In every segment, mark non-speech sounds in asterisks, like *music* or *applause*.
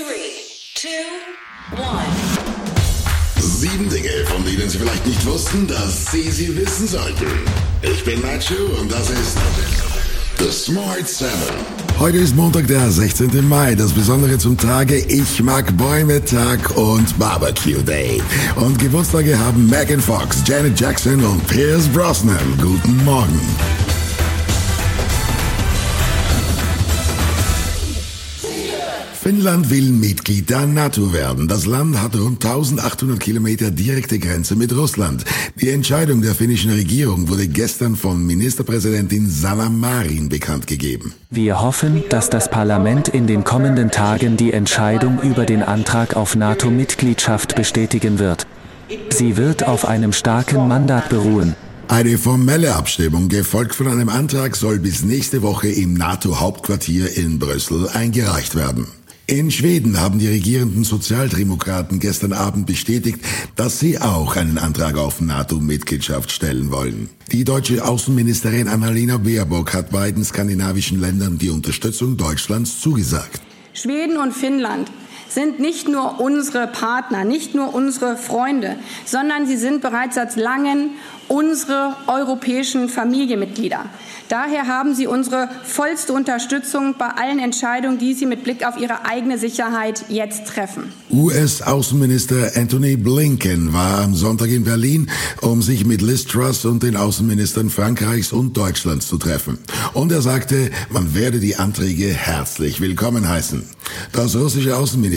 three, two, one. Sieben Dinge, von denen Sie vielleicht nicht wussten, dass Sie sie wissen sollten. Ich bin Nacho und das ist The Smart Seven. Heute ist Montag, der 16. Mai. Das Besondere zum Tage Ich mag Bäume Tag und Barbecue Day. Und Geburtstage haben Megan Fox, Janet Jackson und Pierce Brosnan. Guten Morgen. Finnland will Mitglied der NATO werden. Das Land hat rund 1800 Kilometer direkte Grenze mit Russland. Die Entscheidung der finnischen Regierung wurde gestern von Ministerpräsidentin Sanna Marin bekannt gegeben. Wir hoffen, dass das Parlament in den kommenden Tagen die Entscheidung über den Antrag auf NATO-Mitgliedschaft bestätigen wird. Sie wird auf einem starken Mandat beruhen. Eine formelle Abstimmung, gefolgt von einem Antrag, soll bis nächste Woche im NATO-Hauptquartier in Brüssel eingereicht werden. In Schweden haben die regierenden Sozialdemokraten gestern Abend bestätigt, dass sie auch einen Antrag auf NATO-Mitgliedschaft stellen wollen. Die deutsche Außenministerin Annalena Baerbock hat beiden skandinavischen Ländern die Unterstützung Deutschlands zugesagt. Schweden und Finnland sind nicht nur unsere Partner, nicht nur unsere Freunde, sondern sie sind bereits seit langem unsere europäischen Familienmitglieder. Daher haben sie unsere vollste Unterstützung bei allen Entscheidungen, die sie mit Blick auf ihre eigene Sicherheit jetzt treffen. US-Außenminister Anthony Blinken war am Sonntag in Berlin, um sich mit Liz Truss und den Außenministern Frankreichs und Deutschlands zu treffen. Und er sagte, man werde die Anträge herzlich willkommen heißen. Das russische Außenministerium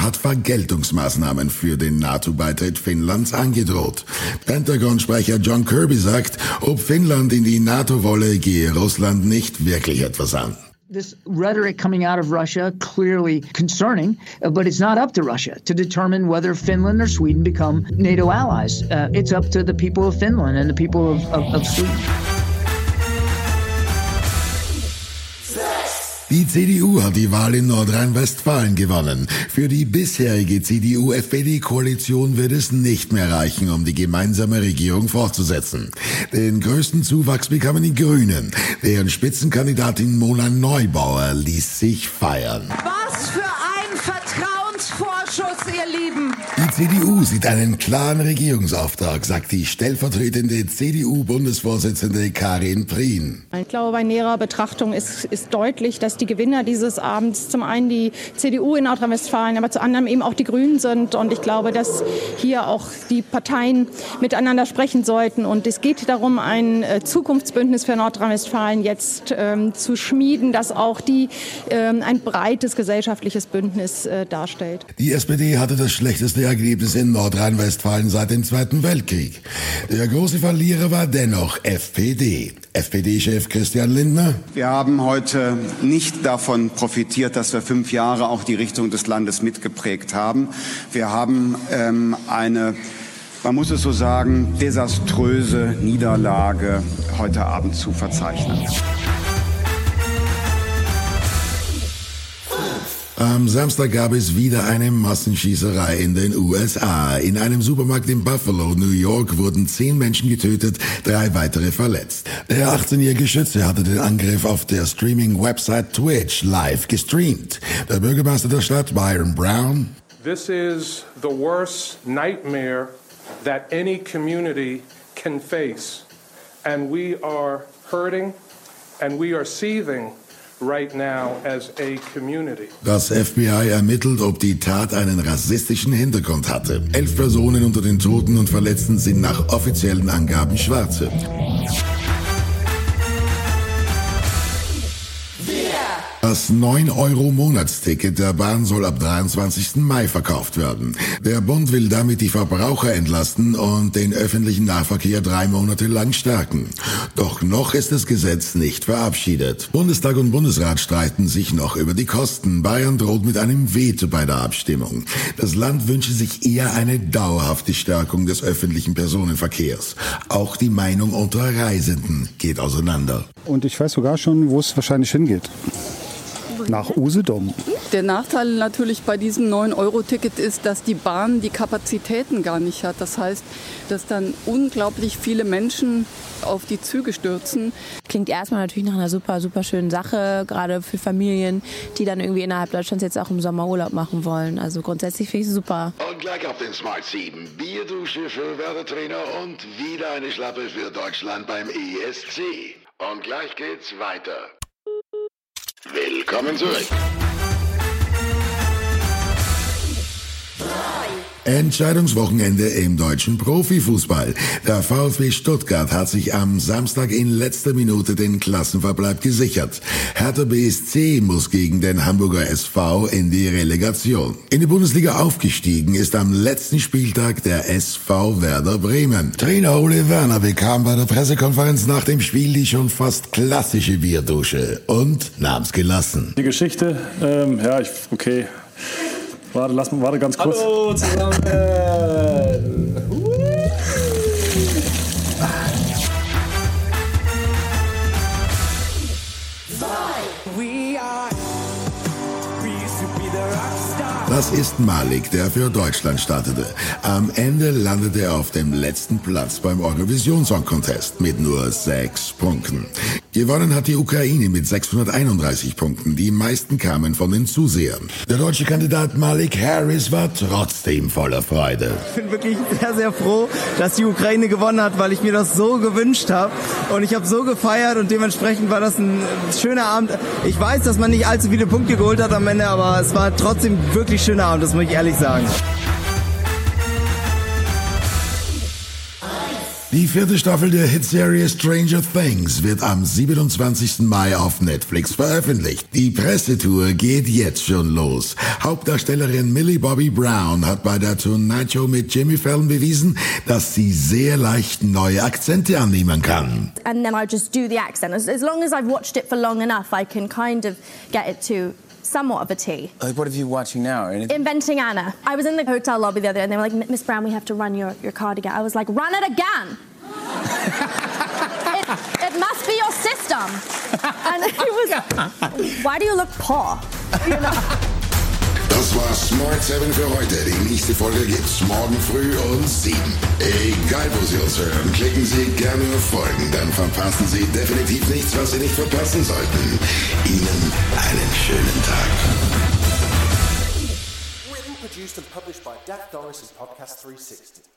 hat Vergeltungsmaßnahmen für den NATO-Beitritt Finnlands angedroht. Pentagon-Sprecher John Kirby sagt, ob Finnland in die NATO wolle, gehe Russland nicht wirklich etwas an. this rhetoric coming out of Russia clearly concerning, uh, but it's not up to Russia to determine whether Finland or Sweden become NATO allies. Uh, it's up to the people of Finland and the people of, of, of Sweden. Die CDU hat die Wahl in Nordrhein-Westfalen gewonnen. Für die bisherige CDU-FPD-Koalition wird es nicht mehr reichen, um die gemeinsame Regierung fortzusetzen. Den größten Zuwachs bekamen die Grünen. Deren Spitzenkandidatin Mona Neubauer ließ sich feiern. Was für ein Vertrauensvorschuss, ihr Lieben. Die CDU sieht einen klaren Regierungsauftrag, sagt die stellvertretende CDU-Bundesvorsitzende Karin Prien. Ich glaube, bei näherer Betrachtung ist, ist deutlich, dass die Gewinner dieses Abends zum einen die CDU in Nordrhein-Westfalen, aber zu anderem eben auch die Grünen sind. Und ich glaube, dass hier auch die Parteien miteinander sprechen sollten. Und es geht darum, ein äh, Zukunftsbündnis für Nordrhein-Westfalen jetzt ähm, zu schmieden, das auch die, ähm, ein breites gesellschaftliches Bündnis äh, darstellt. Die SPD hatte das schlechteste Ergebnis in Nordrhein-Westfalen seit dem Zweiten Weltkrieg. Der große Verlierer war dennoch FPD. FPD-Chef Christian Lindner. Wir haben heute nicht davon profitiert, dass wir fünf Jahre auch die Richtung des Landes mitgeprägt haben. Wir haben ähm, eine, man muss es so sagen, desaströse Niederlage heute Abend zu verzeichnen. Am Samstag gab es wieder eine Massenschießerei in den USA. In einem Supermarkt in Buffalo, New York, wurden zehn Menschen getötet, drei weitere verletzt. Der 18-jährige Schütze hatte den Angriff auf der Streaming-Website Twitch live gestreamt. Der Bürgermeister der Stadt, Byron Brown, This is the worst nightmare that any community can face. And we are hurting and we are seething Das FBI ermittelt, ob die Tat einen rassistischen Hintergrund hatte. Elf Personen unter den Toten und Verletzten sind nach offiziellen Angaben Schwarze. Das 9-Euro-Monatsticket der Bahn soll ab 23. Mai verkauft werden. Der Bund will damit die Verbraucher entlasten und den öffentlichen Nahverkehr drei Monate lang stärken. Doch noch ist das Gesetz nicht verabschiedet. Bundestag und Bundesrat streiten sich noch über die Kosten. Bayern droht mit einem Veto bei der Abstimmung. Das Land wünsche sich eher eine dauerhafte Stärkung des öffentlichen Personenverkehrs. Auch die Meinung unter Reisenden geht auseinander. Und ich weiß sogar schon, wo es wahrscheinlich hingeht. Nach Usedom. Der Nachteil natürlich bei diesem 9-Euro-Ticket ist, dass die Bahn die Kapazitäten gar nicht hat. Das heißt, dass dann unglaublich viele Menschen auf die Züge stürzen. Klingt erstmal natürlich nach einer super, super schönen Sache, gerade für Familien, die dann irgendwie innerhalb Deutschlands jetzt auch im Sommer Urlaub machen wollen. Also grundsätzlich finde ich es super. Und gleich auf den Smart 7. Bierdusche für Werbetrainer und wieder eine Schlappe für Deutschland beim ESC. Und gleich geht's weiter. Willkommen zurück. Entscheidungswochenende im deutschen Profifußball. Der VfB Stuttgart hat sich am Samstag in letzter Minute den Klassenverbleib gesichert. Hertha BSC muss gegen den Hamburger SV in die Relegation. In die Bundesliga aufgestiegen ist am letzten Spieltag der SV Werder Bremen. Trainer Ole Werner bekam bei der Pressekonferenz nach dem Spiel die schon fast klassische Bierdusche und nahm's gelassen. Die Geschichte, ähm, ja, ich, okay. Warte, lass mal, warte ganz kurz. Hallo zusammen! Das ist Malik, der für Deutschland startete. Am Ende landete er auf dem letzten Platz beim Eurovision Song Contest mit nur sechs Punkten. Gewonnen hat die Ukraine mit 631 Punkten. Die meisten kamen von den Zusehern. Der deutsche Kandidat Malik Harris war trotzdem voller Freude. Ich bin wirklich sehr, sehr froh, dass die Ukraine gewonnen hat, weil ich mir das so gewünscht habe. Und ich habe so gefeiert und dementsprechend war das ein schöner Abend. Ich weiß, dass man nicht allzu viele Punkte geholt hat am Ende, aber es war trotzdem wirklich schöner Abend, das muss ich ehrlich sagen. Die vierte Staffel der Hitserie Stranger Things wird am 27. Mai auf Netflix veröffentlicht. Die Pressetour geht jetzt schon los. Hauptdarstellerin Millie Bobby Brown hat bei der Tonight Show mit Jimmy Fallon bewiesen, dass sie sehr leicht neue Akzente annehmen kann. and then I just do the accent. As, as long as I've watched it for long enough, I can kind of get it to somewhat of a T. Like, what are you watching now? Anything? Inventing Anna. I was in the hotel lobby the other day and they were like, Miss Brown, we have to run your, your card again. I was like, run it again. *laughs* it, it must be your system. And it was, *laughs* why do you look poor? You know? *laughs* War Smart 7 für heute. Die nächste Folge gibt's morgen früh um 7. Egal wo Sie uns hören, klicken Sie gerne auf Folgen, dann verpassen Sie definitiv nichts, was Sie nicht verpassen sollten. Ihnen einen schönen Tag. Written, produced, and published by Dak Doris and Podcast 360.